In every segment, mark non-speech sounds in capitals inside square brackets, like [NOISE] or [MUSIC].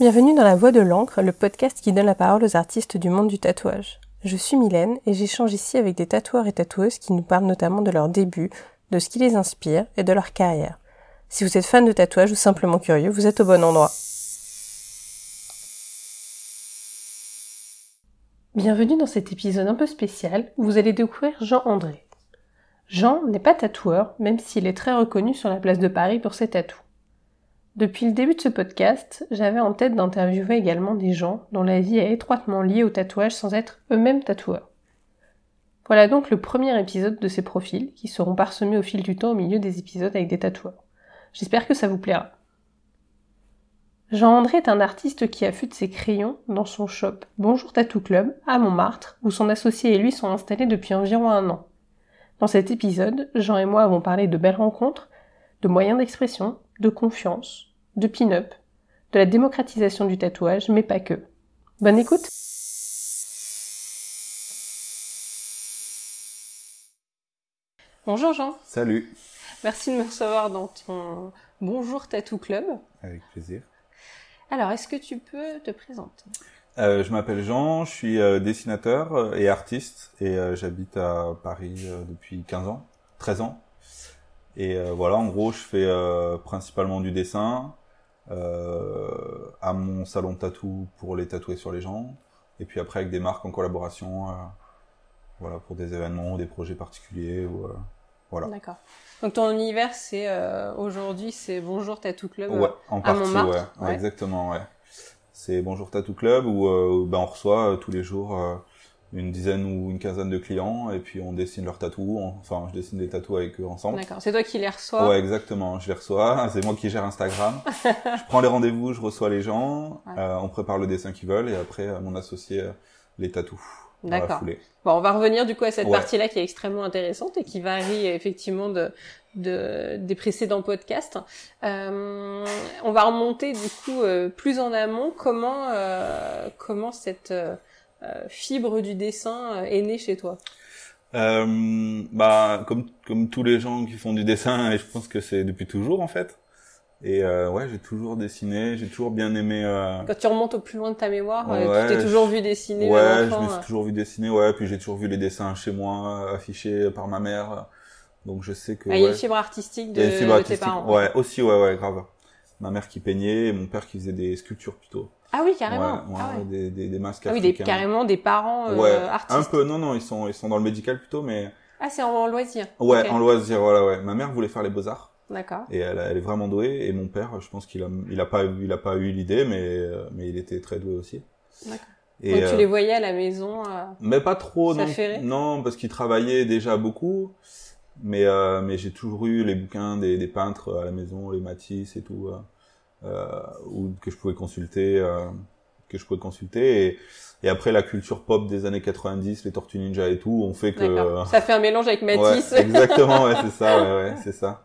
Bienvenue dans La Voix de l'encre, le podcast qui donne la parole aux artistes du monde du tatouage. Je suis Mylène et j'échange ici avec des tatoueurs et tatoueuses qui nous parlent notamment de leurs débuts, de ce qui les inspire et de leur carrière. Si vous êtes fan de tatouage ou simplement curieux, vous êtes au bon endroit. Bienvenue dans cet épisode un peu spécial où vous allez découvrir Jean André. Jean n'est pas tatoueur, même s'il est très reconnu sur la place de Paris pour ses tatous. Depuis le début de ce podcast, j'avais en tête d'interviewer également des gens dont la vie est étroitement liée au tatouage sans être eux-mêmes tatoueurs. Voilà donc le premier épisode de ces profils qui seront parsemés au fil du temps au milieu des épisodes avec des tatoueurs. J'espère que ça vous plaira. Jean-André est un artiste qui affûte ses crayons dans son shop Bonjour Tattoo Club à Montmartre, où son associé et lui sont installés depuis environ un an. Dans cet épisode, Jean et moi avons parlé de belles rencontres, de moyens d'expression, de confiance, de pin-up, de la démocratisation du tatouage, mais pas que. Bonne écoute Bonjour Jean. Salut. Merci de me recevoir dans ton Bonjour Tattoo Club. Avec plaisir. Alors, est-ce que tu peux te présenter? Euh, Je m'appelle Jean, je suis euh, dessinateur et artiste et euh, j'habite à Paris depuis 15 ans, 13 ans. Et voilà, en gros, je fais principalement du dessin, euh, à mon salon de tatou pour les tatouer sur les gens, et puis après avec des marques en collaboration, euh, voilà, pour des événements, des projets particuliers, ou, euh, voilà. D'accord. Donc ton univers, c'est aujourd'hui, c'est Bonjour Tattoo Club ouais, en partie, ouais, exactement, ouais. C'est Bonjour Tattoo Club où ben, on reçoit tous les jours une dizaine ou une quinzaine de clients et puis on dessine leurs tatous. Enfin, je dessine des tatous avec eux ensemble. D'accord. C'est toi qui les reçois Ouais, exactement. Je les reçois. [LAUGHS] C'est moi qui gère Instagram. [LAUGHS] je prends les rendez-vous, je reçois les gens. Euh, on prépare le dessin qu'ils veulent et après euh, mon associé euh, les tatoue. D'accord. Bon, on va revenir du coup à cette partie-là qui est extrêmement intéressante et qui varie effectivement de, de des précédents podcasts. Euh, on va remonter du coup plus en amont. Comment comment cette euh, fibre du dessin euh, est née chez toi euh, bah comme comme tous les gens qui font du dessin et je pense que c'est depuis toujours en fait. Et euh, ouais j'ai toujours dessiné j'ai toujours bien aimé euh... quand tu remontes au plus loin de ta mémoire tu t'es toujours vu dessiner ouais je me suis toujours vu dessiner ouais puis j'ai toujours vu les dessins chez moi affichés par ma mère. Donc je sais que ah, il y a une fibre artistique de, tes parents. ouais aussi ouais ouais grave. Ma mère qui peignait et mon père qui faisait des sculptures plutôt ah oui, carrément. ah ouais. Des, des, des, masques ah oui, des, carrément des parents euh, artistes. Un peu, non, non, ils sont, ils sont dans le médical plutôt, mais. Ah, c'est en, loisir. Ouais, en loisir, voilà, ouais. Ma mère voulait faire les beaux arts. D'accord. Et elle, elle, est vraiment douée. Et mon père, je pense qu'il a, il a pas, il a pas eu l'idée, mais, euh, mais il était très doué aussi. D'accord. Et Donc, tu euh, les voyais à la maison. Euh, mais pas trop, non. Non, parce qu'il travaillait déjà beaucoup. Mais, mais j'ai toujours eu les bouquins des, des peintres à la maison, les Matisse et tout, ou que je pouvais consulter que je pouvais consulter et, et, après la culture pop des années 90, les Tortues Ninja et tout, on fait que [LAUGHS] ça fait un mélange avec Matisse. Ouais, exactement, ouais, c'est ça, ouais, ouais c'est ça.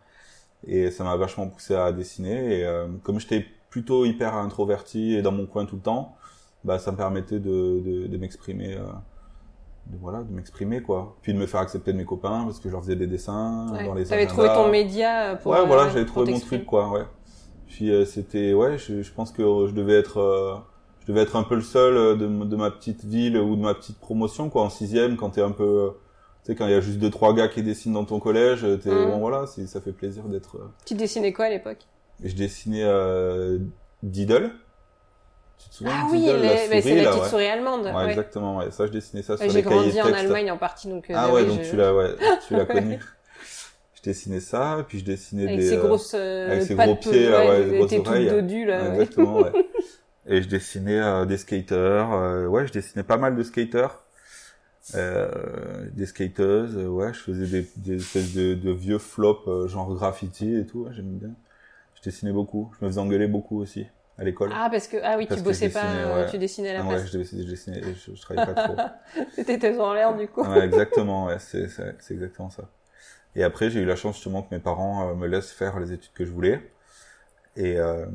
Et ça m'a vachement poussé à dessiner et euh, comme j'étais plutôt hyper introverti et dans mon coin tout le temps, bah ça me permettait de, de, de m'exprimer. Euh, de, voilà, de m'exprimer quoi. Puis de me faire accepter de mes copains parce que je leur faisais des dessins dans les T'avais trouvé ton média pour. Ouais, voilà, j'avais trouvé mon truc quoi, ouais. Puis euh, c'était, ouais, je, je, pense que je devais être je devais être un peu le seul euh, de, de, ma petite ville ou de ma petite promotion quoi en sixième quand t'es un peu euh, tu sais quand il y a juste deux trois gars qui dessinent dans ton collège t'es mmh. bon voilà ça fait plaisir d'être euh, tu dessinais quoi à l'époque? Je dessinais euh, Diddle. Tu te souviens ah oui mais c'est la petite ouais. souris allemande ouais, ouais, exactement ouais ça je dessinais ça sur les j'ai grandi en Allemagne en partie donc ah ouais donc je... tu l'as ouais tu l'as [LAUGHS] connu dessinais ça puis je dessinais avec des ces grosses euh, avec ces gros pieds là ouais, des grosses oreilles dodues, là, exactement ouais [LAUGHS] et je dessinais euh, des skaters. Euh, ouais, je dessinais pas mal de skaters. Euh, des skateuses, ouais, je faisais des, des espèces de, de vieux flops genre graffiti et tout, ouais, j'aimais bien. Je dessinais beaucoup, je me faisais engueuler beaucoup aussi à l'école. Ah parce que ah oui, tu bossais pas, ouais. tu dessinais à la ah, place. Ouais, je, je dessinais, je, je travaillais pas trop. [LAUGHS] T'étais en l'air du coup. ouais, exactement, ouais, c'est exactement ça. Et après, j'ai eu la chance justement que mes parents me laissent faire les études que je voulais. Et, euh,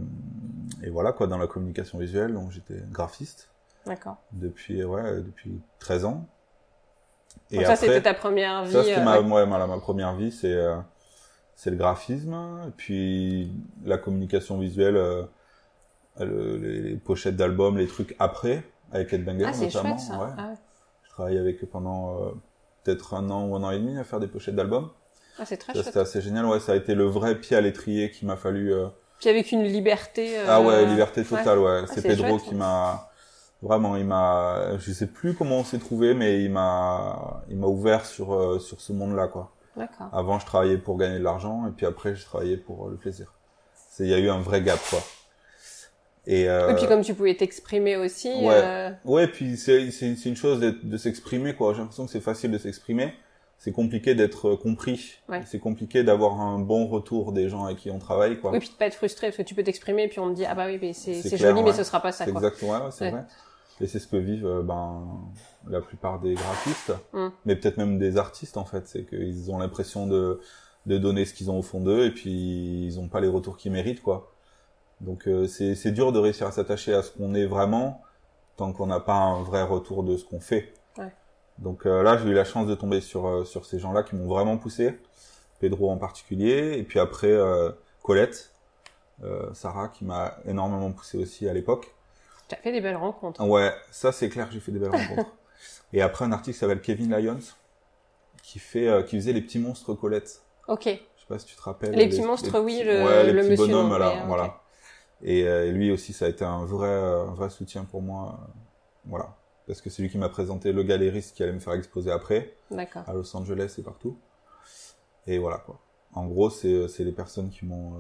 et voilà quoi, dans la communication visuelle, donc j'étais graphiste. D'accord. Depuis ouais, depuis 13 ans. Et donc ça c'était ta première vie. Ça c'était ma, euh, ouais, ma, ma première vie, c'est euh, c'est le graphisme, et puis la communication visuelle. Euh, le- les pochettes d'albums, les trucs après, avec Ed Banger Ah, notamment. chouette ça. ouais. Ah. Je travaille avec eux pendant euh, peut-être un an ou un an et demi à faire des pochettes d'albums. Ah, c'est très Ça, chouette. c'était assez génial. Ouais, ça a été le vrai pied à l'étrier qui m'a fallu. euh, Puis avec une liberté. euh, Ah ouais, liberté totale. Ouais, Ah, c'est Pedro chouette, qui m'a vraiment, il m'a, je sais plus comment on s'est trouvé, mais il m'a, il m'a ouvert sur euh, sur ce monde-là quoi. D'accord. Avant, je travaillais pour gagner de l'argent, et puis après, je travaillais pour euh, le plaisir. C'est, il y a eu un vrai gap quoi. Et, euh, Et puis comme tu pouvais t'exprimer aussi. ouais. euh, Ouais, puis c'est c'est une chose d'être- de s'exprimer quoi. J'ai l'impression que c'est facile de s'exprimer. C'est compliqué d'être euh, compris. Ouais. C'est compliqué d'avoir un bon retour des gens avec qui on travaille quoi. Oui, puis de pas être frustré parce que tu peux t'exprimer et puis on te dit ah bah oui, mais c'est joli, mais ce sera pas ça C'est quoi. exactement, ouais, c'est Ouais. vrai. Et c'est ce que vivent euh, ben la plupart des graphistes, Mm. mais peut-être même des artistes en fait. C'est qu'ils ont l'impression de de donner ce qu'ils ont au fond d'eux et puis ils ont pas les retours qu'ils méritent quoi. Donc euh, c'est c'est dur de réussir à s'attacher à ce qu'on est vraiment tant qu'on n'a pas un vrai retour de ce qu'on fait. Donc euh, là j'ai eu la chance de tomber sur euh, sur ces gens-là qui m'ont vraiment poussé, Pedro en particulier, et puis après euh, Colette, euh, Sarah qui m'a énormément poussé aussi à l'époque. Tu as fait des belles rencontres. Ouais, ça c'est clair, j'ai fait des belles [LAUGHS] rencontres. Et après un artiste qui s'appelle Kevin Lyons, qui fait, euh, qui faisait les petits monstres Colette. Ok. Je sais pas si tu te rappelles. Les petits monstres, oui, le- ouais, les le petits monsieur bonhommes, non, là, voilà. Et, euh, lui aussi, ça a été un vrai, un vrai soutien pour moi, euh, voilà. Parce que c'est lui qui m'a présenté le galériste qui allait me faire exposer après, à Los Angeles et partout. Et voilà quoi. En gros, c'est, c'est les personnes qui m'ont, euh,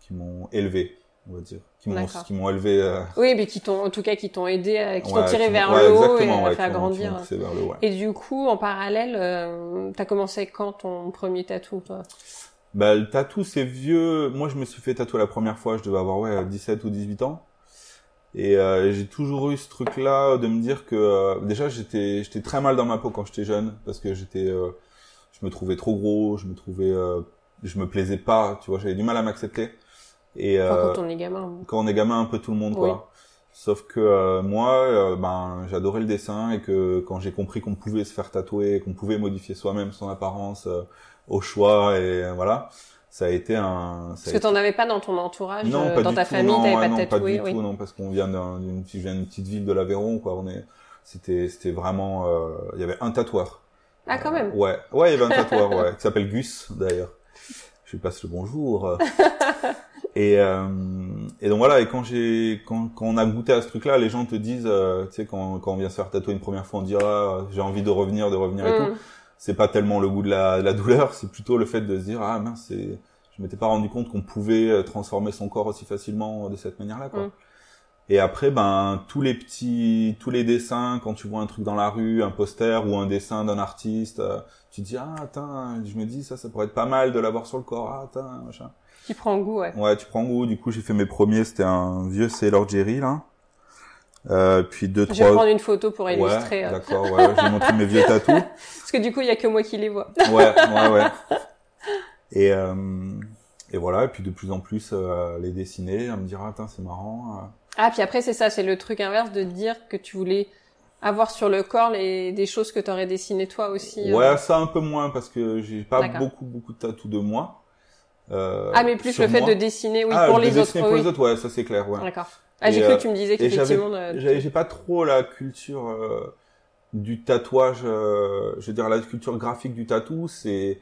qui m'ont élevé, on va dire, qui m'ont, qui m'ont élevé. euh, Oui, mais qui t'ont, en tout cas, qui t'ont aidé, à- qui ouais, t'ont tiré qui vers ouais, le haut et ouais, fait agrandir. poussé vers le haut, ouais. Et du coup, en parallèle, euh, t'as commencé quand ton premier tatou, toi? Bah, le tatou, c'est vieux. Moi, je me suis fait tatouer la première fois, je devais avoir, ouais, 17 ou 18 ans. Et euh, j'ai toujours eu ce truc-là de me dire que, euh, déjà, j'étais j'étais très mal dans ma peau quand j'étais jeune, parce que j'étais, euh, je me trouvais trop gros, je me trouvais, euh, je me plaisais pas, tu vois, j'avais du mal à m'accepter. Et Enfin, euh, quand on est gamin. quand on est gamin, un peu tout le monde, quoi. Oui. Sauf que euh, moi, ben, j'adorais le dessin et que quand j'ai compris qu'on pouvait se faire tatouer, qu'on pouvait modifier soi-même son apparence euh, au choix et voilà, ça a été un. ça Parce a que été- t'en avais pas dans ton entourage, non, euh, pas dans ta tout, famille, non, t'avais pas non, de pas tatoué, du oui. tout, non, parce qu'on vient d'un- d'une petite ville de l'Aveyron, quoi. On est, c'était, c'était vraiment, euh, il y avait un tatoueur. Ah, quand même. Ouais, ouais, il y avait un [LAUGHS] tatoueur, ouais, qui s'appelle Gus d'ailleurs. Je lui passe le bonjour. [LAUGHS] et euh, et donc voilà. Et quand j'ai quand, quand on a goûté à ce truc-là, les gens te disent, euh, tu sais, quand quand on vient se faire tatouer une première fois, on dit ah j'ai envie de revenir, de revenir et Mm. tout. C'est pas tellement le goût de la, de la douleur, [LAUGHS] c'est plutôt le fait de se dire ah mince, c'est je m'étais pas rendu compte qu'on pouvait euh, transformer son corps aussi facilement de cette manière-là, quoi. Mm. Et après, ben tous les petits, tous les dessins, quand tu vois un truc dans la rue, un poster ou un dessin d'un artiste, euh, tu te dis ah attends, je me dis ça, ça pourrait être pas mal de l'avoir sur le corps, ah attends, machin. Qui prend goût, ouais. Ouais, tu prends goût. Du coup, j'ai fait mes premiers, c'était un vieux Sailor Jerry là. Euh, puis deux Je vais trois. prendre une photo pour illustrer. ouais, euh, d'accord. Ouais, je vais montrer mes vieux tatous. [LAUGHS] parce que du coup, il y a que moi qui les vois. Ouais, ouais, ouais. [LAUGHS] Et euh, et voilà. Et puis de plus en plus euh, les dessiner, à me dire ah attends c'est marrant. Ah, puis après, c'est ça, c'est le truc inverse de dire que tu voulais avoir sur le corps les, des choses que t'aurais dessinées toi aussi. Ouais, ça un peu moins parce que j'ai pas beaucoup beaucoup de tatous de moi. Ah, mais plus le fait moi. de dessiner, oui, Ah, pour les autres. dessiner pour oui. les autres, ouais, ça c'est clair, ouais. D'accord. Ah, j'ai cru euh, que tu me disais qu'effectivement. euh, j'ai pas trop la culture euh, du tatouage. euh, je veux dire, la culture graphique du tatou, c'est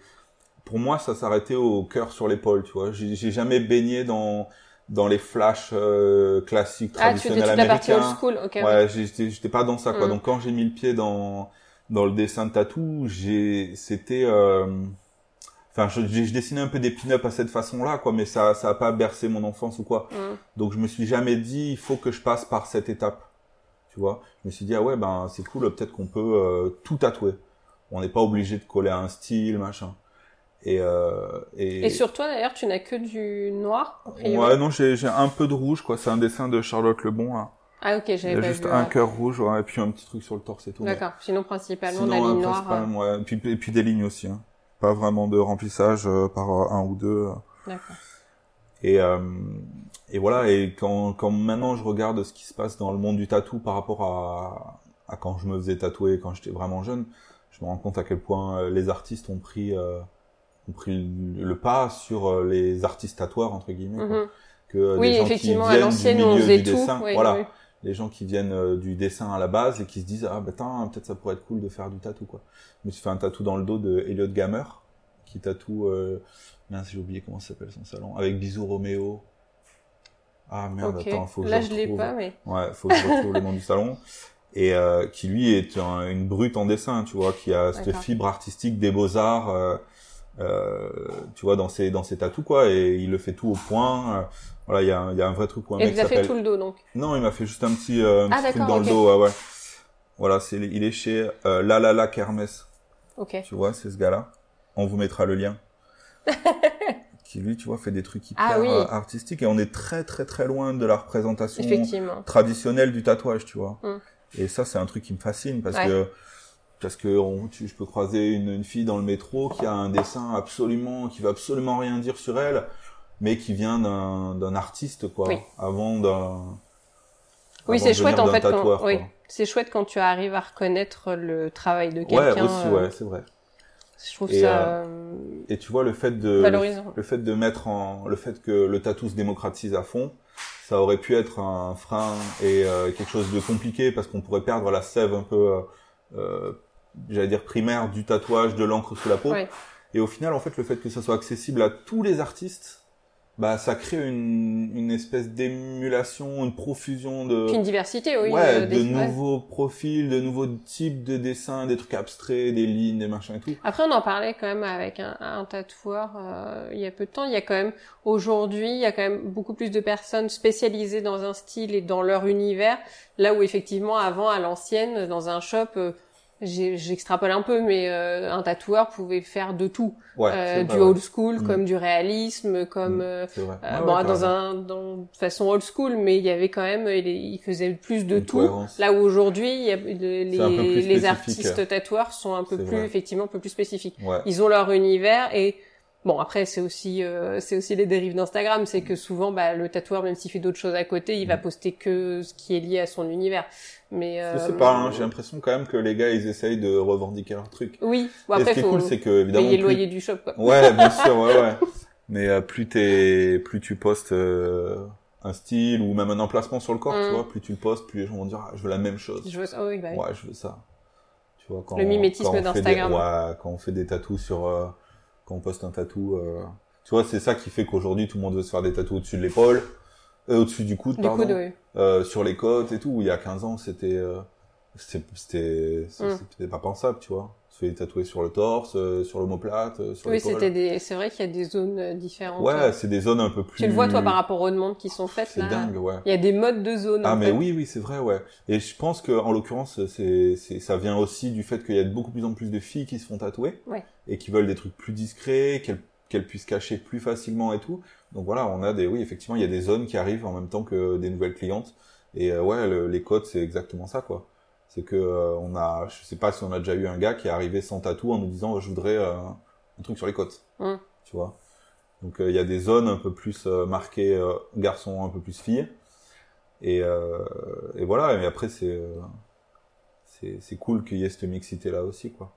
pour moi ça s'arrêtait au cœur sur l'épaule, tu vois. J'ai, jamais baigné dans dans les flashs euh, classiques Ah, tu traditionnels la partie old américains. school, ok. Ouais, j'étais, j'étais pas dans ça, quoi. Mm. Donc quand j'ai mis le pied dans dans le dessin de tatou, j'ai, c'était, euh, enfin, je, je dessinais un peu des pin-up à cette façon-là, quoi, mais ça, ça a pas bercé mon enfance ou quoi. Mm. Donc je me suis jamais dit, il faut que je passe par cette étape, tu vois? Je me suis dit, ah ouais, ben c'est cool, peut-être qu'on peut euh, tout tatouer. On n'est pas obligé de coller à un style, machin. Et euh, et, Et sur toi, d'ailleurs, tu n'as que du noir, ouais, non, j'ai un peu de rouge, quoi. C'est un dessin de Charlotte Lebon, là. Ah, ok, j'avais pas juste vu. un ouais. cœur rouge, ouais, et puis un petit truc sur le torse et tout. D'accord. Sinon, principalement, Sinon, la euh, ligne noire. Et puis, et puis des lignes aussi. Hein. Pas vraiment de remplissage euh, par euh, un ou deux. euh. D'accord. Et, euh, et voilà. Et quand, quand maintenant je regarde ce qui se passe dans le monde du tatou par rapport à, à quand je me faisais tatouer quand j'étais vraiment jeune, je me rends compte à quel point les artistes ont pris, euh, ont pris le, le pas sur les artistes tatoueurs entre guillemets. quoi. Mhm. que oui, des gens effectivement, qui à viennent l'ancienne, du on faisait du tout. dessin, Oui, voilà, oui. Les gens qui viennent euh, du dessin à la base et qui se disent ah bah attends, peut-être ça pourrait être cool de faire du tatou quoi. Je me suis fait un tatou dans le dos de Elliot Gamer qui tatoue euh, mince j'ai oublié comment s'appelle son salon avec Bisous Roméo. Ah merde Ok. attends faut que Là, je je l'ai pas, mais Ouais, faut que je retrouve le nom du salon. Et euh, qui lui est un- une brute en dessin, tu vois, qui a cette fibre artistique des beaux arts, euh, tu vois, dans ses dans ses tatous quoi. Et il le fait tout au point. Euh, voilà, il y a un- il y a un vrai truc pour un et mec vous a fait tout le dos, donc. Non, il m'a fait juste un petit euh, un Ah, petit truc dans le dos, ouais, ouais. Voilà, c'est il est chez euh, La La La Kermesse, Ok. tu vois, c'est ce gars-là. On vous mettra le lien. [LAUGHS] qui lui, tu vois, fait des trucs hyper Ah oui. artistiques et on est très très très loin de la représentation Effectivement. traditionnel du tatouage, tu vois. Mm. Et ça, c'est un truc qui me fascine parce Ouais. que parce que on, tu, je peux croiser une, une fille dans le métro qui a un dessin absolument, qui veut absolument rien dire sur elle, mais qui vient d'un artiste, quoi, Oui. avant d'un. Oui, c'est chouette en fait. Quand... Oui, c'est chouette quand tu arrives à reconnaître le travail de Ouais, quelqu'un. aussi, euh, ouais, c'est vrai. Je trouve Et, ça euh, Et tu vois le fait de valorisant. le fait de mettre en le fait que le tatou se démocratise à fond, ça aurait pu être un frein et euh, quelque chose de compliqué parce qu'on pourrait perdre la sève un peu, euh, euh, j'allais dire primaire du tatouage, de l'encre sous la peau. Ouais. Et au final, en fait, le fait que ça soit accessible à tous les artistes, bah ça crée une, une espèce d'émulation, une profusion de Puis une diversité, oui. ouais, euh, de ouais. nouveaux profils, de nouveaux types de dessins, des trucs abstraits, des lignes, des machins et tout. Après, on en parlait quand même avec un, un tatoueur euh, il y a peu de temps. Il y a quand même aujourd'hui, il y a quand même beaucoup plus de personnes spécialisées dans un style et dans leur univers. Là où effectivement, avant, à l'ancienne, dans un shop, euh, j'extrapole un peu, mais euh, un tatoueur pouvait faire de tout, Ouais, Euh, c'est du old school Mm. comme du réalisme, comme Mm, euh, euh, Ouais, bon, ouais, dans un dans de façon old school, mais il y avait quand même, il, il faisait plus de Une tout. cohérence. Là où aujourd'hui, les, les artistes tatoueurs sont un peu plus, vrai. effectivement, un peu plus spécifiques. Ouais. Ils ont leur univers et bon après c'est aussi euh, c'est aussi les dérives d'Instagram, c'est que souvent bah, le tatoueur même s'il fait d'autres choses à côté, il va Mm. poster que ce qui est lié à son univers. Mais euh, Je sais pas, hein, j'ai l'impression quand même que les gars, ils essayent de revendiquer leur truc. oui, bon, et après ce qui est cool, c'est que, évidemment, payer le plus- loyer du shop quoi. Ouais, bien sûr, ouais, ouais. [LAUGHS] Mais euh, plus t'es, plus tu postes euh, un style ou même un emplacement sur le corps, Mm. tu vois, plus tu le postes, plus les gens vont dire, ah, je veux la même chose. Je vois ça, oh oui, bah, oui. Ouais, je veux ça. Tu vois, quand Le mimétisme des- d'Instagram. Ouais, quand on fait des tatous sur, quand on poste un tatou, euh, tu vois, c'est ça qui fait qu'aujourd'hui tout le monde veut se faire des tatous au-dessus de l'épaule, euh, au-dessus du coude, Du pardon, oui. euh, sur les côtes et tout. Il y a 15 ans, c'était, euh, c'était, c'était, Mm. pas pensable, tu vois. Se fait tatouer sur le torse, euh, sur l'omoplate, euh, sur Oui, c'était des, c'est vrai qu'il y a des zones euh, différentes. Ouais, c'est des zones un peu plus. Tu le vois toi par rapport aux demandes qui sont faites C'est là. dingue, ouais. Il y a des modes de zones. Ah mais fait. oui oui c'est vrai ouais et je pense que en l'occurrence c'est c'est ça vient aussi du fait qu'il y a beaucoup plus en plus de filles qui se font tatouer Ouais. et qui veulent des trucs plus discrets qu'elles qu'elles puissent cacher plus facilement et tout donc voilà on a des oui effectivement il y a des zones qui arrivent en même temps que des nouvelles clientes et euh, ouais le- les codes c'est exactement ça quoi c'est que euh, on a je sais pas si on a déjà eu un gars qui est arrivé sans tatou en nous disant je voudrais euh, un truc sur les côtes Mm. tu vois? Donc euh, il y a des zones un peu plus marquées euh, garçon un peu plus fille et, et voilà, et après c'est c'est cool qu'il y ait cette mixité là aussi quoi.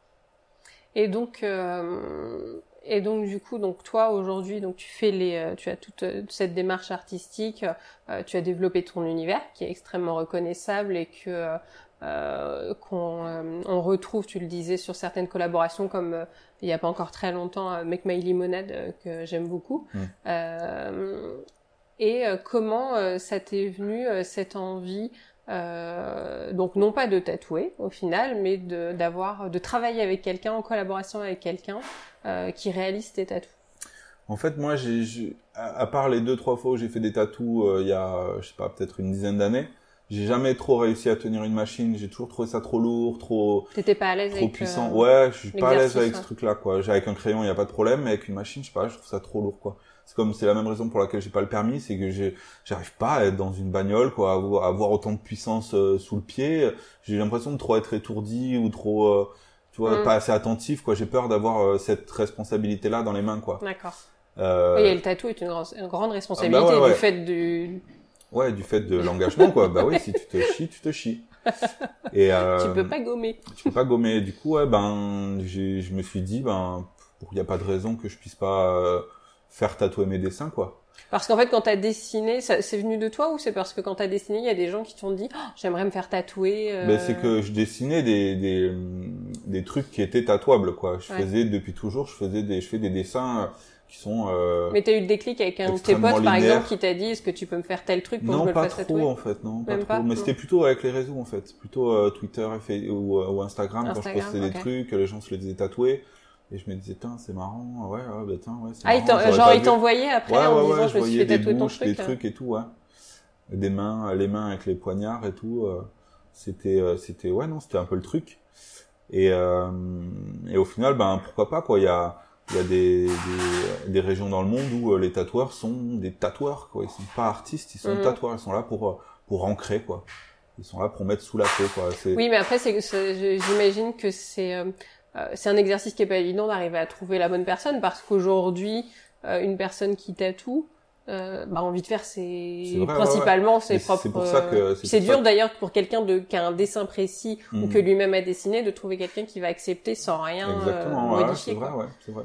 Et donc, euh, et donc du coup, donc toi aujourd'hui, donc tu fais les, tu as toute cette démarche artistique, euh, tu as développé ton univers qui est extrêmement reconnaissable et que euh, qu'on euh, on retrouve, tu le disais, sur certaines collaborations comme euh, il y a pas encore très longtemps Make My Limonade euh, que j'aime beaucoup. Mm. Et comment ça t'est venu cette envie donc non pas de tatouer au final, mais de d'avoir de travailler avec quelqu'un en collaboration avec quelqu'un qui réalise tes tatous. En fait moi j'ai à, part les deux trois fois où j'ai fait des tatous il y a je sais pas peut-être une dizaine d'années, j'ai jamais trop réussi à tenir une machine, j'ai toujours trouvé ça trop lourd, trop T'étais pas à l'aise trop avec puissant. euh, Ouais, je suis pas à l'aise avec ouais. ce truc là quoi. J'ai avec un crayon, il y a pas de problème, mais avec une machine, je sais pas, je trouve ça trop lourd quoi. C'est comme c'est la même raison pour laquelle j'ai pas le permis, c'est que j'ai j'arrive pas à être dans une bagnole quoi, à avoir, autant de puissance euh, sous le pied. J'ai l'impression de trop être étourdi ou trop euh, tu vois, Mm. pas assez attentif quoi. J'ai peur d'avoir euh, cette responsabilité là dans les mains quoi. D'accord. Euh, Oui, et le tatou est une, grande- une grande responsabilité Ah bah ouais, ouais. du fait du. Ouais, du fait de l'engagement quoi. bah oui, si tu te chies, tu te chies. Et euh, Tu peux pas gommer. tu peux pas gommer. Du coup, ouais, ben, j'ai, je me suis dit, ben, il n'y a pas de raison que je puisse pas euh, faire tatouer mes dessins, quoi. Parce qu'en fait, quand t'as dessiné, ça- c'est venu de toi ou c'est parce que quand t'as dessiné, il y a des gens qui t'ont dit, Oh, j'aimerais me faire tatouer. euh, Ben, c'est que je dessinais des, des, des trucs qui étaient tatouables, quoi. Je Ouais. faisais, depuis toujours, je faisais des, je fais des dessins qui sont, euh, Mais t'as eu le déclic avec un de tes potes, par exemple, qui t'a dit, est-ce que tu peux me faire tel truc pour que je non, le fasse en fait, non, pas Même trop. pas Mais Non. c'était plutôt avec les réseaux, en fait. Plutôt, euh, Twitter ou, euh, ou Instagram, quand je postais des trucs, les gens se les faisaient tatouer. Et je me disais, tiens, c'est marrant, ouais, ouais, bah, tiens, ouais, c'est Ah, marrant, genre, pas il vu. t'envoyait après Ouais, en ouais, disant, je me suis fait des tatouer ton bouches, truc. des trucs et tout, ouais. Des mains, les mains avec les poignards et tout. c'était, c'était, ouais, non, c'était un peu le truc. Et, euh, et au final, ben, pourquoi pas, quoi. Il y a, il y a des, des, des régions dans le monde où euh, les tatoueurs sont des tatoueurs, quoi. Ils sont pas artistes, ils sont Mhm. tatoueurs. Ils sont là pour, euh, pour ancrer, quoi. Ils sont là pour mettre sous la peau, quoi. C'est, Oui, mais après, c'est, c'est- j'imagine que c'est, euh, c'est un exercice qui est pas évident d'arriver à trouver la bonne personne parce qu'aujourd'hui, euh, une personne qui tatoue, euh, bah, a envie de faire C'est vrai, ouais, principalement Mais ses c'est propres. pour ça que- c'est c'est dur d'ailleurs pour quelqu'un de qui a un dessin précis ou Mhm. que lui-même a dessiné de trouver quelqu'un qui va accepter sans rien Exactement, euh, ouais, modifier. c'est vrai, ouais, c'est vrai.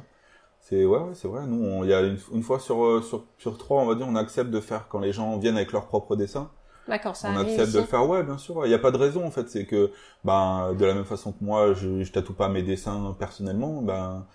C'est ouais, ouais, c'est vrai. Nous, il y a une, une fois sur, euh, sur sur trois, on va dire, on accepte de faire quand les gens viennent avec leur propre dessin. D'accord, ça on accepte de le faire, ouais, bien sûr. Il n'y a pas de raison en fait. C'est que, ben, de la même façon que moi, je, je tatoue pas mes dessins personnellement. Ben,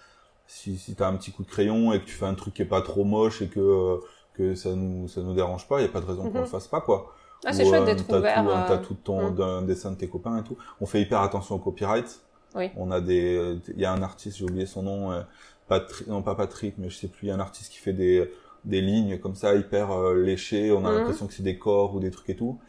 si si t'as un petit coup de crayon et que tu fais un truc qui est pas trop moche et que euh, que ça nous ça nous dérange pas, il y a pas de raison qu'on Mhm. le fasse pas quoi. Ah, c'est Ou, chouette euh, d'être ouvert. Un tatou de ton hum. d'un dessin de tes copains et tout. On fait hyper attention au copyright. Oui. On a des, il y a un artiste, j'ai oublié son nom, euh, Patri- non pas Patrick, mais je sais plus, il y a un artiste qui fait des des lignes comme ça hyper euh, léchées. On a Mhm. l'impression que c'est des corps ou des trucs et tout.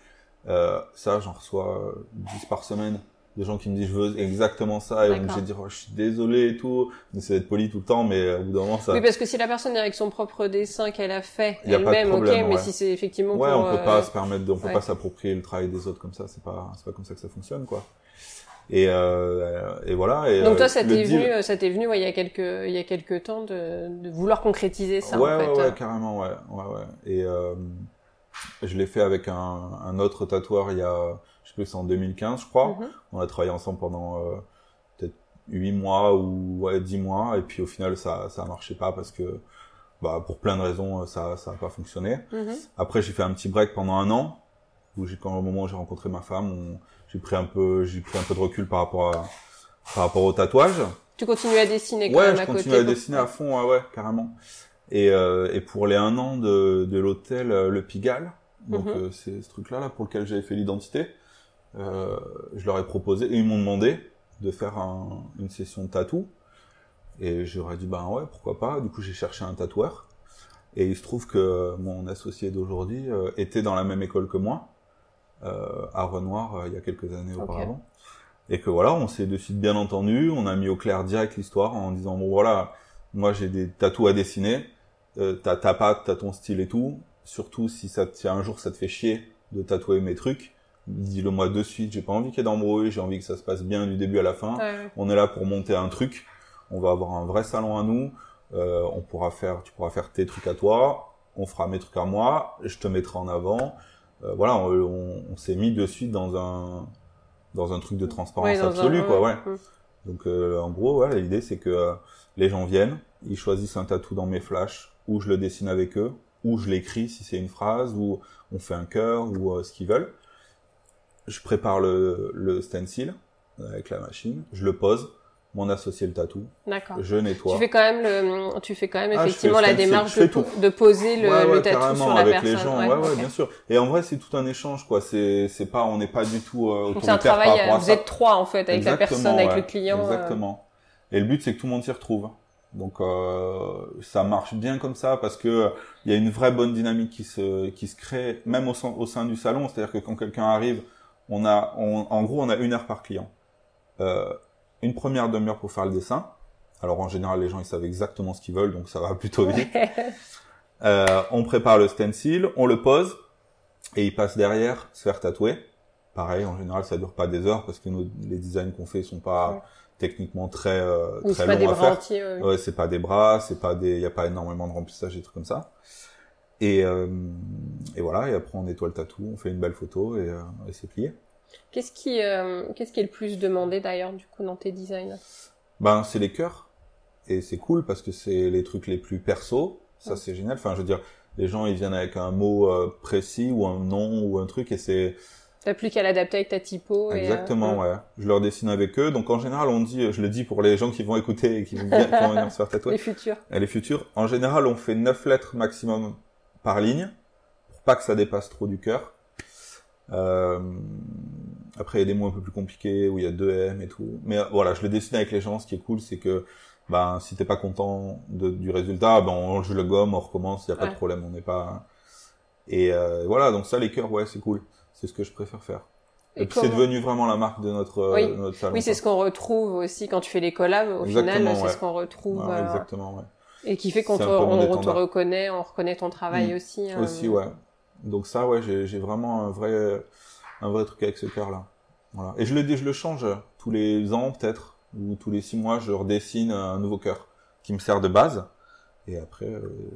Euh, ça, j'en reçois euh, 10 par semaine. Des gens qui me disent je veux exactement ça et on de dire oh, je suis désolé et tout. On essaie d'être poli tout le temps, mais euh, au bout d'un moment ça. Oui, parce que si la personne est avec son propre dessin qu'elle a fait elle-même, ok, mais si c'est effectivement Ouais, pour, on peut euh, pas se permettre, de, on peut pas s'approprier le travail des autres comme ça. C'est pas, c'est pas comme ça que ça fonctionne, quoi. Et euh, et voilà. Et, Donc euh, toi, ça t'est venu, euh, ça t'est venu, ouais, il y a quelques, il y a quelques temps de, de vouloir concrétiser ça, ouais, en fait. ouais, ouais, euh. carrément, ouais, ouais, ouais. Et euh, je l'ai fait avec un, un autre tatoueur il y a, je sais plus, c'est en 2015, je crois. Mhm. On a travaillé ensemble pendant euh, peut-être huit mois ou ouais, 10 mois, et puis au final, ça, ça marchait pas parce que, bah, pour plein de raisons, ça, ça a pas fonctionné. Mhm. Après, j'ai fait un petit break pendant un an, où j'ai, quand au moment où j'ai rencontré ma femme, on- j'ai pris un peu, j'ai pris un peu de recul par rapport à, par rapport au tatouage. Tu continues à dessiner quand Ouais, même je à côté. continue à dessiner à fond, ouais, ouais, carrément. Et, euh, et pour les un an de, de l'hôtel euh, Le Pigalle, donc Mhm. euh, c'est ce truc-là là pour lequel j'avais fait l'identité, euh, je leur ai proposé et ils m'ont demandé de faire un- une session de tatou. Et j'aurais dit ben ouais, pourquoi pas. Du coup, j'ai cherché un tatoueur. Et il se trouve que mon associé d'aujourd'hui euh, était dans la même école que moi, à Renoir, euh, il y a quelques années auparavant. Et que voilà, on s'est de suite bien entendu, on a mis au clair direct l'histoire en disant bon voilà, moi j'ai des tatous à dessiner, euh, t'as ta patte, t'as ton style et tout. Surtout si ça si un jour ça te fait chier de tatouer mes trucs, dis-le moi de suite. J'ai pas envie qu'il y ait d'embrouille, j'ai envie que ça se passe bien du début à la fin. Ouais. On est là pour monter un truc. On va avoir un vrai salon à nous. Euh, on pourra faire, tu pourras faire tes trucs à toi. On fera mes trucs à moi. Je te mettrai en avant. Euh, voilà, on, on- on s'est mis de suite dans un dans un truc de transparence Ouais, un- absolue, quoi. Ouais. Donc euh, en gros, voilà, l'idée c'est que euh, les gens viennent, ils choisissent un tatou dans mes flashs, ou je le dessine avec eux, ou je l'écris si c'est une phrase, ou on fait un cœur, ou ce qu'ils veulent. Je prépare le, le stencil avec la machine, je le pose, mon associé le tatou, D'accord. je nettoie. Tu fais quand même le, tu fais quand même Ah, effectivement fais la démarche de, de poser le, ouais, ouais, le tatou sur la avec personne. les gens, ouais, ouais, bien sûr. Et en vrai, c'est tout un échange, quoi. C'est, c'est pas, on n'est pas du tout euh, c'est un travail, à vous ça. êtes trois en fait, avec la personne, avec le client. euh. Exactement. Et le but, c'est que tout le monde s'y retrouve. Donc, euh, ça marche bien comme ça parce que euh, il y a une vraie bonne dynamique qui se qui se crée, même au sein, au sein du salon. C'est-à-dire que quand quelqu'un arrive, on a, on- en gros, on a une heure par client. Euh, une première demi-heure pour faire le dessin. Alors en général, les gens ils savent exactement ce qu'ils veulent, donc ça va [LAUGHS] plutôt vite. Euh, on prépare le stencil, on le pose et il passe derrière se faire tatouer. Pareil, en général, ça dure pas des heures parce que nos, les designs qu'on fait sont pas Ouais. techniquement très euh, Ou très c'est pas des longs à bras faire. entiers. ouais. Ouais, c'est pas des bras, c'est pas des, y a pas énormément de remplissage et trucs comme ça. Et euh, et voilà, et après on nettoie le tatou, on fait une belle photo et, euh, et c'est plié. Qu'est-ce qui, euh, qu'est-ce qui est le plus demandé d'ailleurs du coup dans tes designs? Ben c'est les cœurs et c'est cool parce que c'est les trucs les plus perso. Ça Ouais. c'est génial. Enfin, je veux dire, les gens ils viennent avec un mot euh, précis ou un nom ou un truc et c'est T'as plus qu'à l'adapter avec ta typo. Exactement, et, ouais. Je leur dessine avec eux. Donc en général, on dit, je le dis pour les gens qui vont écouter et qui vont, bien, qui vont venir se faire [LAUGHS] tatouer. Les futurs. Et les futurs. En général, on fait 9 lettres maximum par ligne, pour pas que ça dépasse trop du cœur. Euh, après, il y a des mots un peu plus compliqués où il y a deux M et tout. Mais euh, voilà, je le dessine avec les gens. Ce qui est cool, c'est que ben si t'es pas content de, du résultat, ben on joue le gomme, on recommence, il y a pas de problème, on n'est pas. Et euh, voilà, donc ça, les cœurs, ouais, c'est cool. C'est ce que je préfère faire. Et, puis c'est devenu vraiment la marque de notre, oui. de notre salon. Oui, c'est ce qu'on retrouve aussi quand tu fais les collabs. Au final, c'est ce qu'on retrouve. Ouais, exactement, ouais. Et qui fait qu'on te, on te reconnaît, on reconnaît ton travail mmh. aussi. Hein. Aussi, ouais. Donc ça, ouais, j'ai vraiment un vrai, un vrai truc avec ce cœur-là. Voilà. Et je le, je le change tous les ans, peut-être, ou tous les six mois, je redessine un nouveau cœur qui me sert de base. Et après, euh,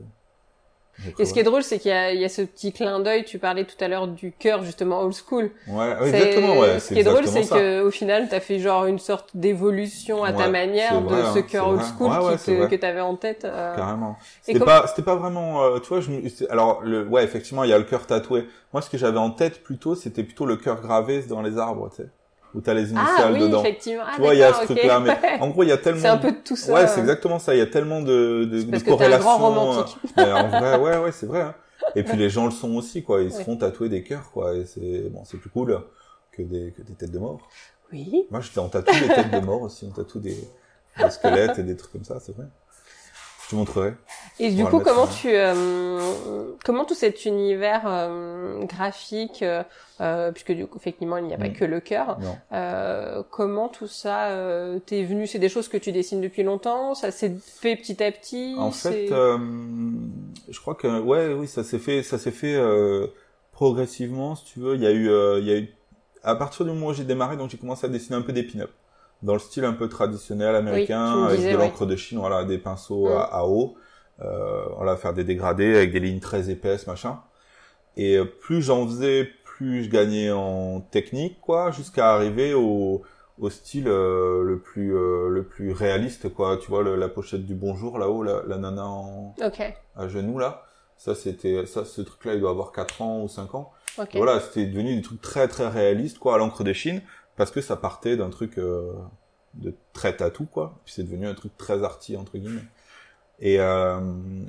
et ce qui est drôle, c'est qu'il y a, il y a ce petit clin d'œil. Tu parlais tout à l'heure du cœur, justement, old school. Ouais, exactement, ouais. Ce qui est drôle, c'est que au final, t'as fait genre une sorte d'évolution à ta manière de ce hein, cœur old school ouais, qui te, que t'avais en tête. Euh... Carrément. C'était pas, c'était pas vraiment, euh, tu vois, je, alors, le, ouais, effectivement, il y a le cœur tatoué. Moi, ce que j'avais en tête plutôt, c'était plutôt le cœur gravé dans les arbres, tu sais où t'as les initiales ah, oui, dedans. Effectivement. Ah, tu vois, il y a ce truc-là, mais en gros, il y a tellement. C'est un peu de tout ça. Ouais, c'est exactement ça. Il y a tellement de, de, parce de que corrélations. Un grand romantique. mais en vrai, ouais, ouais, c'est vrai. Hein. Et puis les gens le sont aussi, quoi. Ils se font tatouer des cœurs, quoi. Et c'est bon, c'est plus cool que des que des têtes de mort. Oui. Moi, je on tatoue des têtes de mort aussi. On tatoue des, des squelettes et des trucs comme ça, c'est vrai. Je te montrerai. Et du coup, comment tu, euh, comment tout cet univers euh, graphique, euh, puisque du coup, effectivement, il n'y a pas Mm. que le cœur. Euh, comment tout ça euh, t'es venu C'est des choses que tu dessines depuis longtemps Ça s'est fait petit à petit En fait, euh, je crois que ouais, oui, ça s'est fait, ça s'est fait euh, progressivement, si tu veux. Il y a eu, euh, il y a eu, à partir du moment où j'ai démarré, donc j'ai commencé à dessiner un peu des pin-up dans le style un peu traditionnel américain, avec disais, de ouais. l'encre de Chine, voilà, des pinceaux Mm. à, à eau, euh, voilà, faire des dégradés avec des lignes très épaisses, machin. Et euh, plus j'en faisais, plus je gagnais en technique, quoi, jusqu'à arriver au au style euh, le plus euh, le plus réaliste quoi tu vois le- la pochette du bonjour là-haut la, la nana en à genoux là ça c'était ça ce truc là il doit avoir 4 ans ou 5 ans ok. Et voilà c'était devenu des trucs très très réalistes quoi à l'encre de Chine parce que ça partait d'un truc euh, de très tatou quoi puis c'est devenu un truc très arty entre guillemets et euh,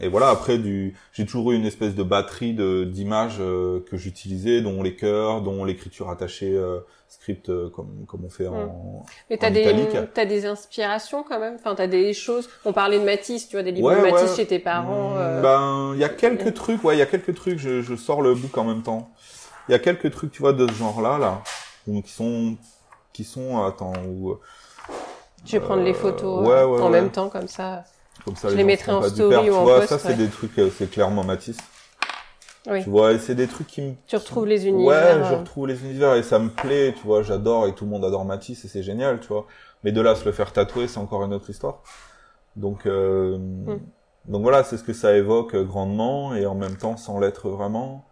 et voilà après du j'ai toujours eu une espèce de batterie de d'images euh, que j'utilisais dont les cœurs dont l'écriture attachée euh, script euh, comme comme on fait en Mais t'as des, t'as des inspirations quand même? Enfin, t'as des choses. On parlait de Matisse, tu vois, des livres Ouais, de Matisse ouais. chez tes parents. Mm, euh, Ben, il y a quelques trucs, ouais, il y a quelques trucs, je, je sors le book en même temps. Il y a quelques trucs, tu vois, de ce genre-là, là, où- qui sont, qui sont, attends, où, euh, Je vais prendre les photos ouais, ouais, en ouais. même temps comme ça. comme ça, Je les les mettrai en story ou tu en vois, post, ça, c'est ouais. des trucs, euh, c'est clairement Matisse. Oui. Tu vois, c'est des trucs qui me, Tu retrouves les ouais, univers. je euh, retrouve les univers et ça me plaît, tu vois, j'adore et tout le monde adore Matisse et c'est génial, tu vois. Mais de là se le faire tatouer, c'est encore une autre histoire. Donc, euh, Mm. donc voilà, c'est ce que ça évoque grandement et en même temps sans l'être vraiment.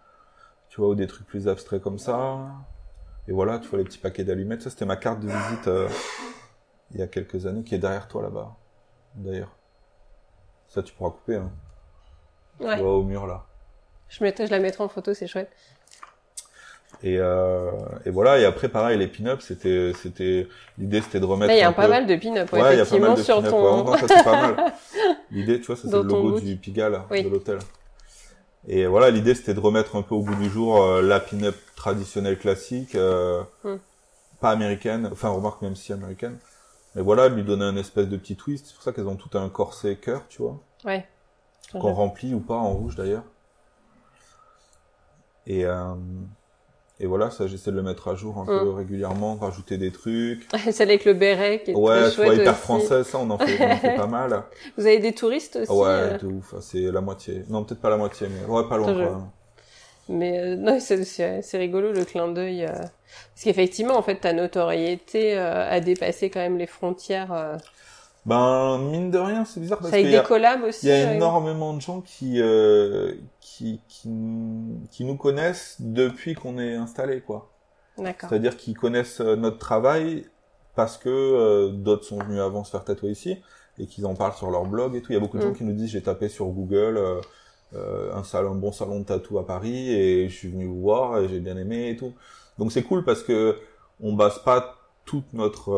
Tu vois, ou des trucs plus abstraits comme ça. Et voilà, tu vois les petits paquets d'allumettes. Ça, c'était ma carte de visite euh, il y a quelques années, qui est derrière toi là-bas, d'ailleurs. Ça, tu pourras couper, hein. ouais. Tu vois, au mur là. Je, mettrai, je la mettrai en photo, c'est chouette. Et, euh, et voilà. Et après, pareil, les pin-ups, c'était, c'était, l'idée, c'était de remettre. Là, il y a un un pas peu- mal de pin-up, ouais, Ouais, il y a pas effectivement, mal de sur ton. ouais. Non, ça, c'est pas mal. [LAUGHS] L'idée, tu vois, ça, c'est Dans le logo du Pigalle, Oui. de l'hôtel. Et voilà, l'idée, c'était de remettre un peu au goût du jour euh, la pin-up traditionnelle classique, euh, Hmm. pas américaine, enfin, remarque même si américaine. Mais voilà, lui donner un espèce de petit twist. C'est pour ça qu'elles ont tout un corset cœur, tu vois, Ouais. qu'on remplit ou pas en rouge d'ailleurs. Et, euh, et voilà, ça, j'essaie de le mettre à jour un peu Hmm. régulièrement, rajouter des trucs. [LAUGHS] Celle avec le béret qui est Ouais, très chouette hyper aussi. française, ça, on en fait, on en fait pas mal. [LAUGHS] Vous avez des touristes aussi Ouais, euh, de ouf, c'est la moitié. Non, peut-être pas la moitié, mais ouais, pas loin quand même. Mais euh, [LAUGHS] non, c'est rigolo le clin d'œil. euh, Parce qu'effectivement, en fait, ta notoriété euh, a dépassé quand même les frontières. Ben, mine de rien, c'est bizarre parce avec des y a, collabs aussi. il y a énormément de gens qui, qui, qui, qui nous connaissent depuis qu'on est installé, quoi. D'accord. C'est-à-dire qu'ils connaissent euh, notre travail parce que euh, d'autres sont venus avant se faire tatouer ici et qu'ils en parlent sur leur blog et tout. Il y a beaucoup de Mm. gens qui nous disent j'ai tapé sur Google, euh, un salon, un bon salon de tatou à Paris et je suis venu vous voir et j'ai bien aimé et tout. Donc c'est cool parce que on base pas toute notre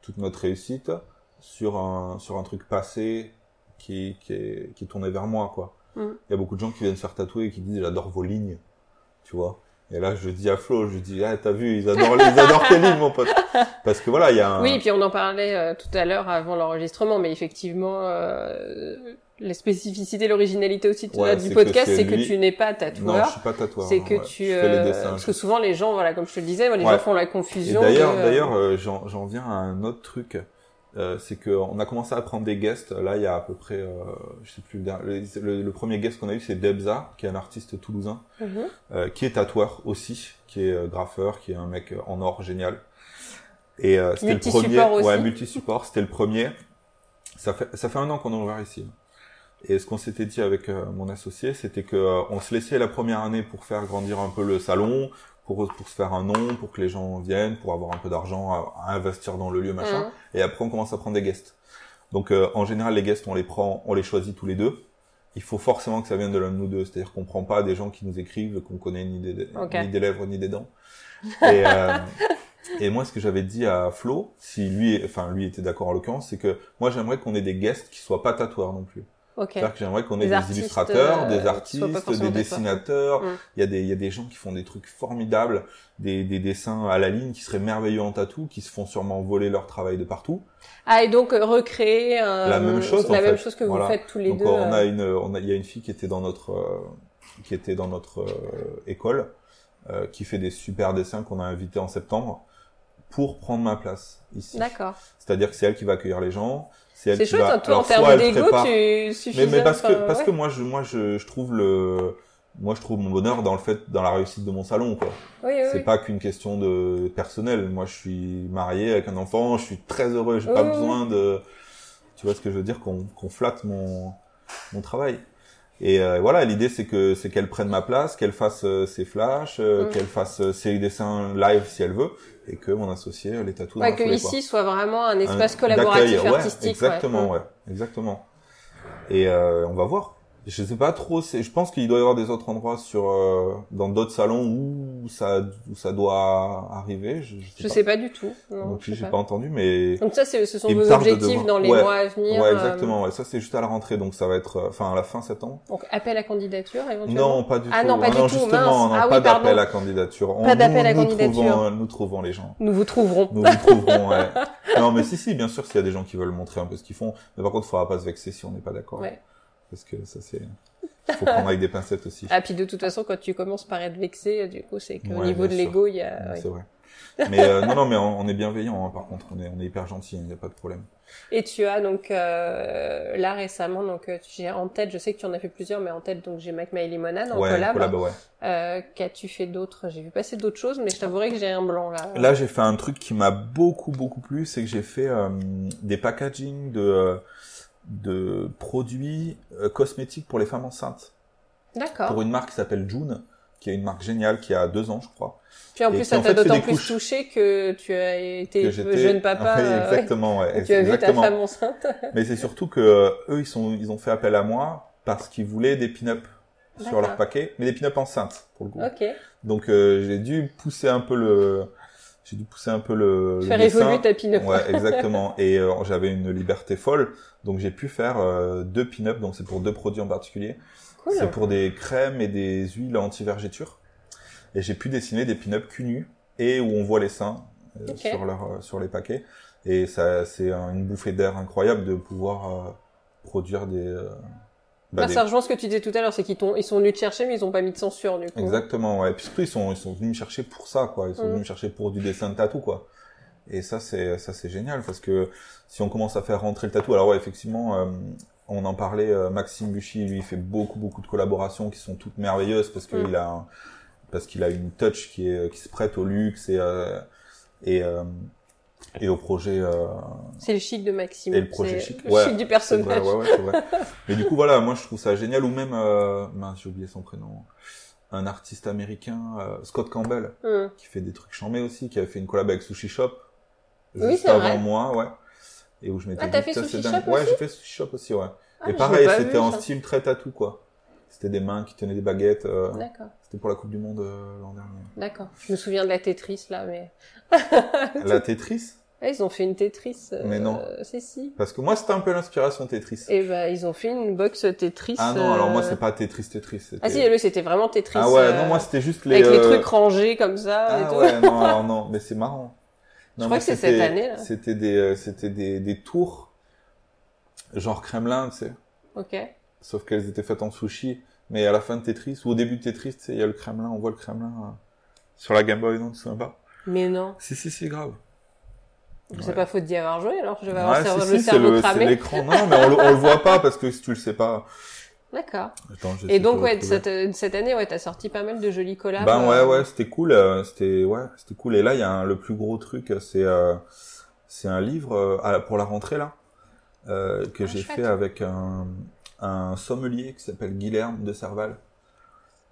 toute notre réussite sur un sur un truc passé qui qui est qui tourné vers moi quoi. Mm. Il y a beaucoup de gens qui viennent se faire tatouer et qui disent j'adore vos lignes, tu vois? Et là, je dis à Flo, je dis, ah, t'as vu, ils adorent, ils adorent tes lignes, mon pote. Parce que voilà, il y a un... Oui, et puis on en parlait euh, tout à l'heure avant l'enregistrement, mais effectivement, euh, la spécificité, l'originalité aussi de, du podcast, c'est que, tu n'es pas tatoueur. Non, je suis pas tatoueur. C'est que tu, euh, parce que souvent les gens, voilà, comme je te le disais, les gens font la confusion. D'ailleurs, d'ailleurs, euh, j'en viens à un autre truc. Euh, c'est qu'on a commencé à prendre des guests. Là, il y a à peu près, euh, je sais plus, le, le, premier guest qu'on a eu, c'est Debza, qui est un artiste toulousain, mhm. euh, qui est tatoueur aussi, qui est euh, graffeur, qui est un mec en or génial. Et c'était le premier, aussi. ouais, multi-support, c'était le premier. Ça fait, ça fait un an qu'on est ouvert ici. Et ce qu'on s'était dit avec mon associé, c'était que on se laissait la première année pour faire grandir un peu le salon, pour, pour se faire un nom, pour que les gens viennent, pour avoir un peu d'argent à, investir dans le lieu, machin. Mm. Et après, on commence à prendre des guests. Donc, euh, en général, les guests, on les prend, on les choisit tous les deux. Il faut forcément que ça vienne de l'un de nous deux. C'est-à-dire qu'on prend pas des gens qui nous écrivent, qu'on connaît ni des, ni des lèvres, ni des dents. Et, euh, et moi, ce que j'avais dit à Flo, si lui, enfin, lui était d'accord en l'occurrence, c'est que moi, j'aimerais qu'on ait des guests qui soient pas tatoueurs non plus. C'est-à-dire que j'aimerais qu'on ait des, illustrateurs, des euh, artistes, des dessinateurs. Mm. Il y a des, il y a des gens qui font des trucs formidables, des, des dessins à la ligne qui seraient merveilleux en tatou, qui se font sûrement voler leur travail de partout. Ah, et donc euh, recréer la même chose, la même chose que vous faites tous les donc, deux. On a une, on a, il y a une fille qui était dans notre, qui était dans notre école, qui fait des super dessins qu'on a invités en septembre pour prendre ma place ici. D'accord. C'est-à-dire que c'est elle qui va accueillir les gens, c'est chouette, hein, toi, en termes d'ego, tu suffis. Mais, mais parce que, parce que moi, je, moi, je, je trouve le, moi, je trouve mon bonheur dans le fait, dans la réussite de mon salon, quoi. Oui, oui, c'est pas qu'une question de personnel. Moi, je suis marié avec un enfant, je suis très heureux, j'ai pas besoin de, tu vois ce que je veux dire, qu'on, qu'on flatte mon, mon travail. Et euh, voilà, l'idée c'est que c'est qu'elle prenne ma place, qu'elle fasse euh, ses flashs, euh, qu'elle fasse ses dessins live si elle veut, et que mon associé les tatoue ouais, que ici soit vraiment un espace collaboratif artistique. exactement, ouais, exactement. Et on va voir je sais pas trop. Je pense qu'il doit y avoir des autres endroits sur euh, dans d'autres salons où ça où ça doit arriver. Je, je sais, pas. du tout. Non, Donc j'ai pas. entendu, mais donc ça c'est ce sont vos objectifs dans les mois à venir. Ouais, euh, exactement. Ouais, ça c'est juste à la rentrée, donc ça va être euh, enfin à la fin septembre. Donc appel à candidature éventuellement. Non, pas du ah, tout. Non, pas ah, du tout. Justement, non, ah, pas d'appel à candidature. Pas d'appel à nous candidature. Trouvons, nous trouvons les gens. Nous vous trouverons. Nous vous trouverons. ouais. [LAUGHS] Non, mais si si, bien sûr, s'il y a des gens qui veulent montrer un peu ce qu'ils font, mais par contre, il faudra pas se vexer si on n'est pas d'accord. Ouais. Parce que ça c'est faut [LAUGHS] prendre avec des pincettes aussi. Ah, puis de toute façon, quand tu commences par être vexé, du coup, c'est qu'au niveau de l'ego, il y a... C'est vrai. Mais euh, non, non, mais on, est bienveillant, hein, par contre. On est, on est hyper gentil, il n'y a pas de problème. Et tu as donc euh, là récemment, donc euh, j'ai en tête, je sais que tu en as fait plusieurs, mais en tête, donc j'ai Mac My Limonade en ouais, collab. collab ouais. Euh, Qu'as-tu fait d'autres J'ai vu passer d'autres choses, mais je t'avouerai que j'ai un blanc là. Là, j'ai fait un truc qui m'a beaucoup, beaucoup plu, c'est que j'ai fait euh, des packaging de de produits cosmétiques pour les femmes enceintes. D'accord. Pour une marque qui s'appelle June, qui est une marque géniale qui a deux ans, je crois. Puis en plus, ça t'a d'autant plus touché que tu as été jeune papa. Euh, exactement, ouais. [LAUGHS] tu as vu ta femme enceinte. [LAUGHS] Mais c'est surtout que euh, eux, ils sont, ils ont fait appel à moi parce qu'ils voulaient des pin-up sur leur paquet, mais des pin-up enceintes pour le coup. Ok. Donc euh, j'ai dû pousser un peu le, j'ai dû pousser un peu le. Faire évoluer ta pin-up. Ouais, [LAUGHS] exactement. Et j'avais une liberté folle, donc j'ai pu faire deux pin-up. Donc c'est pour deux produits en particulier. C'est pour des crèmes et des huiles anti-vergéture. Et j'ai pu dessiner des pin-up cul nus et où on voit les seins euh, sur leur euh, sur les paquets. Et ça, c'est une bouffée d'air incroyable de pouvoir euh, produire des. Bah, Ça rejoint ce que tu disais tout à l'heure, c'est qu'ils ils sont venus te chercher, mais ils ont pas mis de censure du coup. Exactement, ouais. Puis surtout, ils sont, ils sont venus me chercher pour ça, quoi. Ils sont venus mm. me chercher pour du dessin de tatou, quoi. Et ça, c'est, ça, c'est génial parce que si on commence à faire rentrer le tatou, alors ouais, effectivement, on en parlait, euh, Maxime Buchy, lui, il fait beaucoup, beaucoup de collaborations qui sont toutes merveilleuses parce qu'il mm. a, parce qu'il a une touch qui est, qui se prête au luxe et, euh, et, euh, et au projet. c'est le chic de Maxime. Et le projet chic. Le chic du personnage. ouais, ouais, vrai. Mais du coup, voilà, moi, je trouve ça génial. Ou même, mince, j'ai oublié son prénom. Un artiste américain, Scott Campbell, mm. qui fait des trucs chambés aussi, qui avait fait une collab avec Sushi Shop. Juste avant moi, ouais. Et où je m'étais ah, t'as fait Sushi Shop Ouais, j'ai fait Sushi Shop aussi, ouais. Ah, et pareil, c'était en style très tatou, quoi. C'était des mains qui tenaient des baguettes. euh, D'accord, C'était pour la Coupe du Monde euh, l'an dernier. d'accord. Je me souviens de la Tetris là, mais. [LAUGHS] La Tetris Ah, ils ont fait une Tetris. euh, Mais non. Si, si. Parce que moi, c'était un peu l'inspiration Tetris. Et bah, ils ont fait une box Tetris. Ah non, alors moi, euh, c'est pas Tetris Tetris. c'était- Ah si, lui, c'était vraiment Tetris. Ah ouais, euh, non, moi, c'était juste les... Avec les trucs rangés comme ça et Ah tout. ouais, non, [LAUGHS] alors non, mais c'est marrant. Je Non, crois moi, que c'est cette année, là. C'était des, euh, c'était des, des tours, genre Kremlin, tu sais. Ok. Sauf qu'elles étaient faites en sushi. Mais à la fin de Tetris, ou au début de Tetris, il y a le Kremlin, on voit le Kremlin euh, sur la Game Boy, non, souviens pas Mais non. Si, si, si, grave. C'est Ouais. pas faute d'y avoir joué, alors je vais avoir Ouais, le cerveau- si, si, c'est cerveau c'est cramé. l'écran. Non, mais on le, on le voit pas parce que si tu le sais pas. D'accord. Et donc, ouais, cette, cette année, ouais, t'as sorti pas mal de jolis collabs. Ben ouais, euh, ouais, c'était cool. euh, c'était ouais, c'était cool. Et là, il y a un- le plus gros truc, euh, c'est euh, c'est un livre euh, pour la rentrée là euh, que Ah, j'ai fait avec un un sommelier qui s'appelle Guilherme de Serval.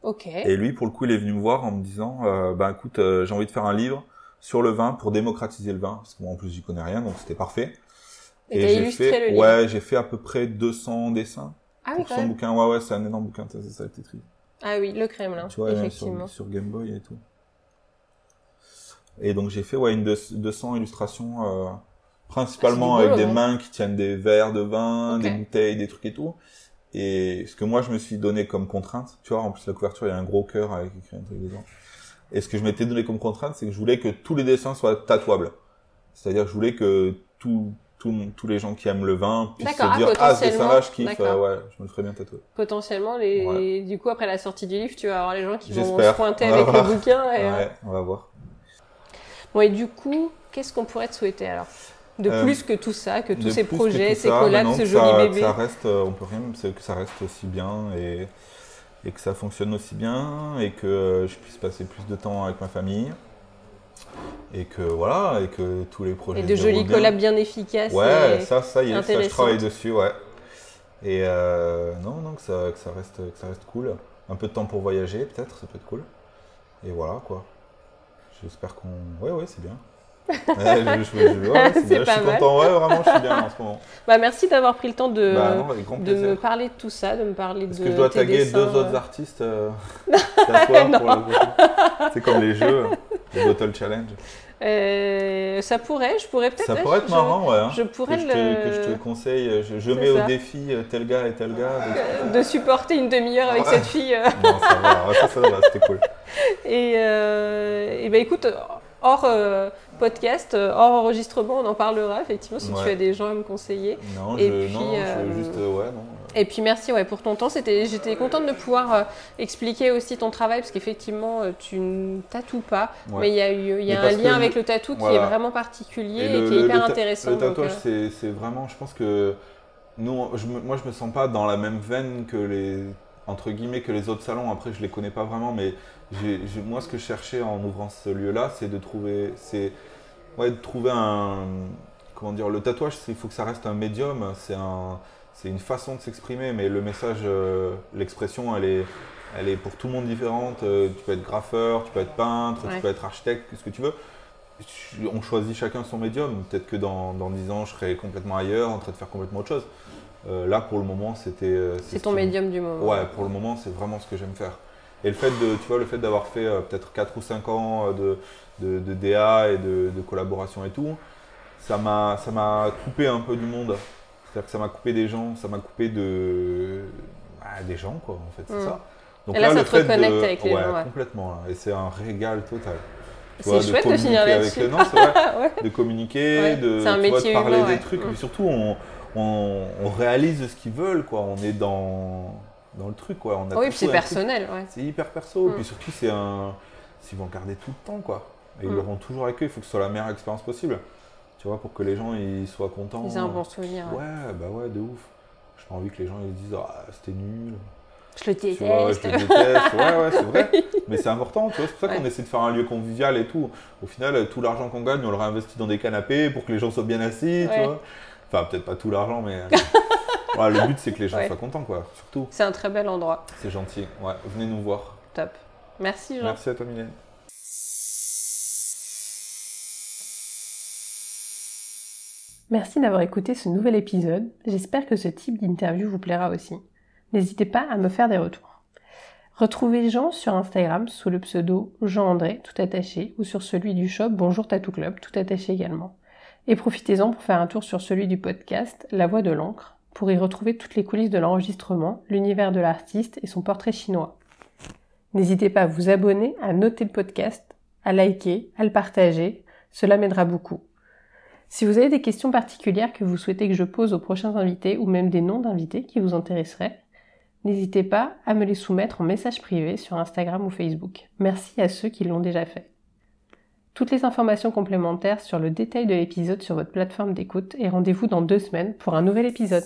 Ok. Et lui, pour le coup, il est venu me voir en me disant, euh, ben écoute, euh, j'ai envie de faire un livre sur le vin pour démocratiser le vin, parce que moi en plus j'y connais rien, donc c'était parfait. Et t'as j'ai fait, le livre. ouais, j'ai fait à peu près 200 dessins Ah oui, pour quand son bouquin. Ouais, ouais, c'est un énorme bouquin, ça, ça, Tetris. Ah oui, le Kremlin, Tu vois, effectivement. sur, sur Game Boy et tout. Et donc j'ai fait ouais une deux- 200 illustrations, euh, principalement Ah, avec des hein. mains qui tiennent des verres de vin, des bouteilles, des trucs et tout. Et ce que moi je me suis donné comme contrainte, tu vois, en plus la couverture il y a un gros cœur avec écrit un truc dedans. Et ce que je m'étais donné comme contrainte, c'est que je voulais que tous les dessins soient tatouables. C'est-à-dire que je voulais que tout, tout, tous les gens qui aiment le vin puissent se ah, dire ah ce dessin-là je kiffe, euh, ouais, je me le ferais bien tatouer. Potentiellement, les... du coup, après la sortie du livre, tu vas avoir les gens qui vont se pointer avec le bouquin. Et, euh, Ouais, on va voir. Bon, et du coup, qu'est-ce qu'on pourrait te souhaiter alors? De Euh, plus que tout ça, que tous ces projets, ces collabs, ce joli ça, bébé. Que ça reste, euh, on peut rien, c'est que ça reste aussi bien et, et que ça fonctionne aussi bien et que je puisse passer plus de temps avec ma famille et que voilà et que tous les projets. Et de jolis collabs bien efficaces. Ouais, et- ça, ça y est, ça je travaille dessus, ouais. Et euh, non, non, que ça, que ça reste, que ça reste cool. Un peu de temps pour voyager, peut-être, ça peut être cool. Et voilà, quoi. J'espère qu'on. Ouais, ouais, c'est bien. Je, je- je- ouais, [LAUGHS] c'est. Je suis mal. content, ouais, vraiment, je suis bien en ce moment. [LAUGHS] Bah, merci d'avoir pris le temps de, bah non, de me parler de tout ça, de me parler Est-ce de que je dois taguer dessins, deux autres euh. artistes euh, [LAUGHS] le C'est comme les jeux, les Bottle Challenge. Euh, ça pourrait, je pourrais peut-être. Ça pourrait être je- marrant, ouais. hein, Je pourrais que, je le... te, que je te conseille. Je, je mets ça. au défi euh, tel gars et tel gars. de- de supporter une demi-heure avec Ouais. cette fille. euh. Non, ça va, ça, ça va, c'était cool. Et, euh, et ben écoute, hors euh, podcast, euh, hors enregistrement, on en parlera effectivement si tu as des gens à me conseiller. Non, Et je, puis, non, euh, je juste, euh, ouais, non. Et puis merci ouais, pour ton temps. C'était, j'étais contente de pouvoir euh, expliquer aussi ton travail parce qu'effectivement euh, tu ne tatoues pas, Ouais. mais il y a, eu, il y a Mais un lien avec le tatou qui est vraiment particulier et, le- qui est hyper intéressant. Le tatouage, euh, c'est, vraiment, je pense que nous, je moi, je me sens pas dans la même veine que les, entre guillemets, que les autres salons. Après, je les connais pas vraiment, mais j'ai, moi, ce que je cherchais en ouvrant ce lieu-là, c'est de trouver, c'est, ouais, de trouver un, comment dire, le tatouage, il faut que ça reste un médium, c'est un, c'est une façon de s'exprimer, mais le message, euh, l'expression, elle est, elle est pour tout le monde différente. Euh, tu peux être graffeur, tu peux être peintre, Ouais. tu peux être architecte, ce que tu veux. On choisit chacun son médium. Peut-être que dans, dans 10 ans, je serai complètement ailleurs, en train de faire complètement autre chose. Euh, là, pour le moment, c'était. c'est ce ton médium du moment. Ouais, pour le moment, c'est vraiment ce que j'aime faire. Et le fait de, tu vois, le fait d'avoir fait euh, peut-être 4 ou 5 ans euh, de, de, de DA et de, de collaboration et tout, ça m'a, ça m'a coupé un peu du monde. C'est-à-dire que ça m'a coupé des gens, ça m'a coupé de, bah, des gens, quoi, en fait, c'est Mm. ça. Donc Et là, ça le te fait reconnecte de- avec les ouais, gens, ouais. complètement. là. Et c'est un régal total. C'est chouette de communiquer finir avec là-dessus. les- Non, c'est vrai [LAUGHS] Ouais. de communiquer, de, un vois, de parler humain, des trucs. Mais surtout, on, on, on réalise ce qu'ils veulent, quoi. On est dans, dans le truc, quoi. On a Oui, tout puis c'est personnel. Ouais. C'est hyper perso. Mm. Puis surtout, c'est un. Ils vont le garder tout le temps, quoi. Et ils Mm. l'auront toujours avec eux. Il faut que ce soit la meilleure expérience possible. Tu vois, pour que les gens ils soient contents. Ils ont un bon souvenir. ouais. Ouais, bah ouais, de ouf. J'ai pas envie que les gens ils se disent Ah, c'était nul. Je le vois, je déteste. te déteste. Ouais, ouais, c'est vrai. [LAUGHS] Mais c'est important, tu vois. C'est pour ça qu'on Ouais. essaie de faire un lieu convivial et tout. Au final, tout l'argent qu'on gagne, on le réinvestit dans des canapés pour que les gens soient bien assis, Ouais. tu vois. Enfin, peut-être pas tout l'argent, mais. [LAUGHS] le but, c'est que les gens Ouais. soient contents, quoi. Surtout. C'est un très bel endroit. C'est gentil. Ouais, venez nous voir. Top. Merci Jean. Merci à toi, Mylène. Merci d'avoir écouté ce nouvel épisode. J'espère que ce type d'interview vous plaira aussi. N'hésitez pas à me faire des retours. Retrouvez Jean sur Instagram sous le pseudo Jean-André, tout attaché, ou sur celui du shop Bonjour Tattoo Club, tout attaché également. Et profitez-en pour faire un tour sur celui du podcast La Voix de l'encre, pour y retrouver toutes les coulisses de l'enregistrement, l'univers de l'artiste et son portrait chinois. N'hésitez pas à vous abonner, à noter le podcast, à liker, à le partager, cela m'aidera beaucoup. Si vous avez des questions particulières que vous souhaitez que je pose aux prochains invités ou même des noms d'invités qui vous intéresseraient, n'hésitez pas à me les soumettre en message privé sur Instagram ou Facebook. Merci à ceux qui l'ont déjà fait. Toutes les informations complémentaires sur le détail de l'épisode sur votre plateforme d'écoute et rendez-vous dans deux semaines pour un nouvel épisode.